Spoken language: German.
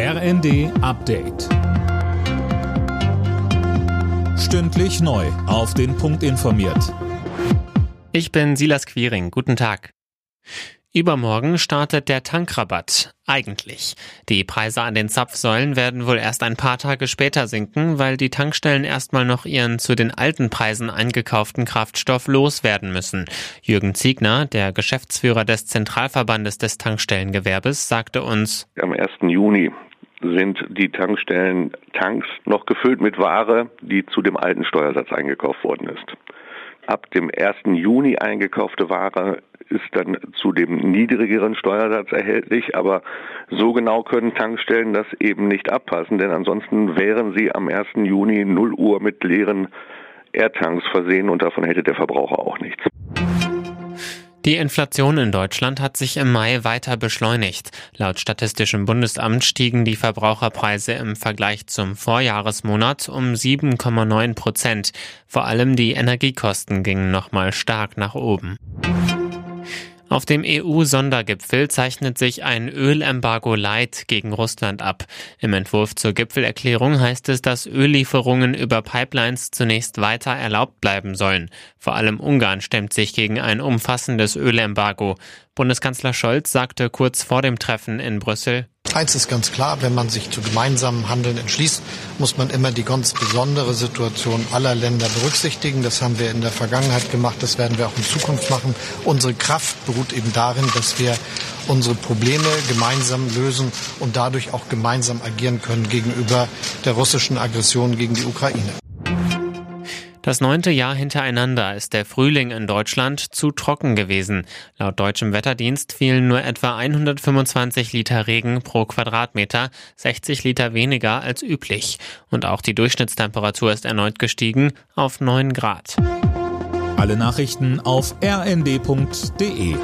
RND Update. Stündlich neu. Auf den Punkt informiert. Ich bin Silas Quiring. Guten Tag. Übermorgen startet der Tankrabatt. Eigentlich. Die Preise an den Zapfsäulen werden wohl erst ein paar Tage später sinken, weil die Tankstellen erstmal noch ihren zu den alten Preisen eingekauften Kraftstoff loswerden müssen. Jürgen Ziegner, der Geschäftsführer des Zentralverbandes des Tankstellengewerbes, sagte uns, am 1. Juni sind die Tankstellen Tanks noch gefüllt mit Ware, die zu dem alten Steuersatz eingekauft worden ist. Ab dem 1. Juni eingekaufte Ware ist dann zu dem niedrigeren Steuersatz erhältlich, aber so genau können Tankstellen das eben nicht abpassen, denn ansonsten wären sie am 1. Juni 0 Uhr mit leeren Airtanks versehen und davon hätte der Verbraucher auch nichts. Die Inflation in Deutschland hat sich im Mai weiter beschleunigt. Laut Statistischem Bundesamt stiegen die Verbraucherpreise im Vergleich zum Vorjahresmonat um 7,9 Prozent. Vor allem die Energiekosten gingen nochmal stark nach oben. Auf dem EU-Sondergipfel zeichnet sich ein Ölembargo Light gegen Russland ab. Im Entwurf zur Gipfelerklärung heißt es, dass Öllieferungen über Pipelines zunächst weiter erlaubt bleiben sollen. Vor allem Ungarn stemmt sich gegen ein umfassendes Ölembargo. Bundeskanzler Scholz sagte kurz vor dem Treffen in Brüssel, Eins ist ganz klar, wenn man sich zu gemeinsamen Handeln entschließt, muss man immer die ganz besondere Situation aller Länder berücksichtigen. Das haben wir in der Vergangenheit gemacht, das werden wir auch in Zukunft machen. Unsere Kraft beruht eben darin, dass wir unsere Probleme gemeinsam lösen und dadurch auch gemeinsam agieren können gegenüber der russischen Aggression gegen die Ukraine. Das neunte Jahr hintereinander ist der Frühling in Deutschland zu trocken gewesen. Laut deutschem Wetterdienst fielen nur etwa 125 Liter Regen pro Quadratmeter, 60 Liter weniger als üblich. Und auch die Durchschnittstemperatur ist erneut gestiegen auf 9 Grad. Alle Nachrichten auf rnd.de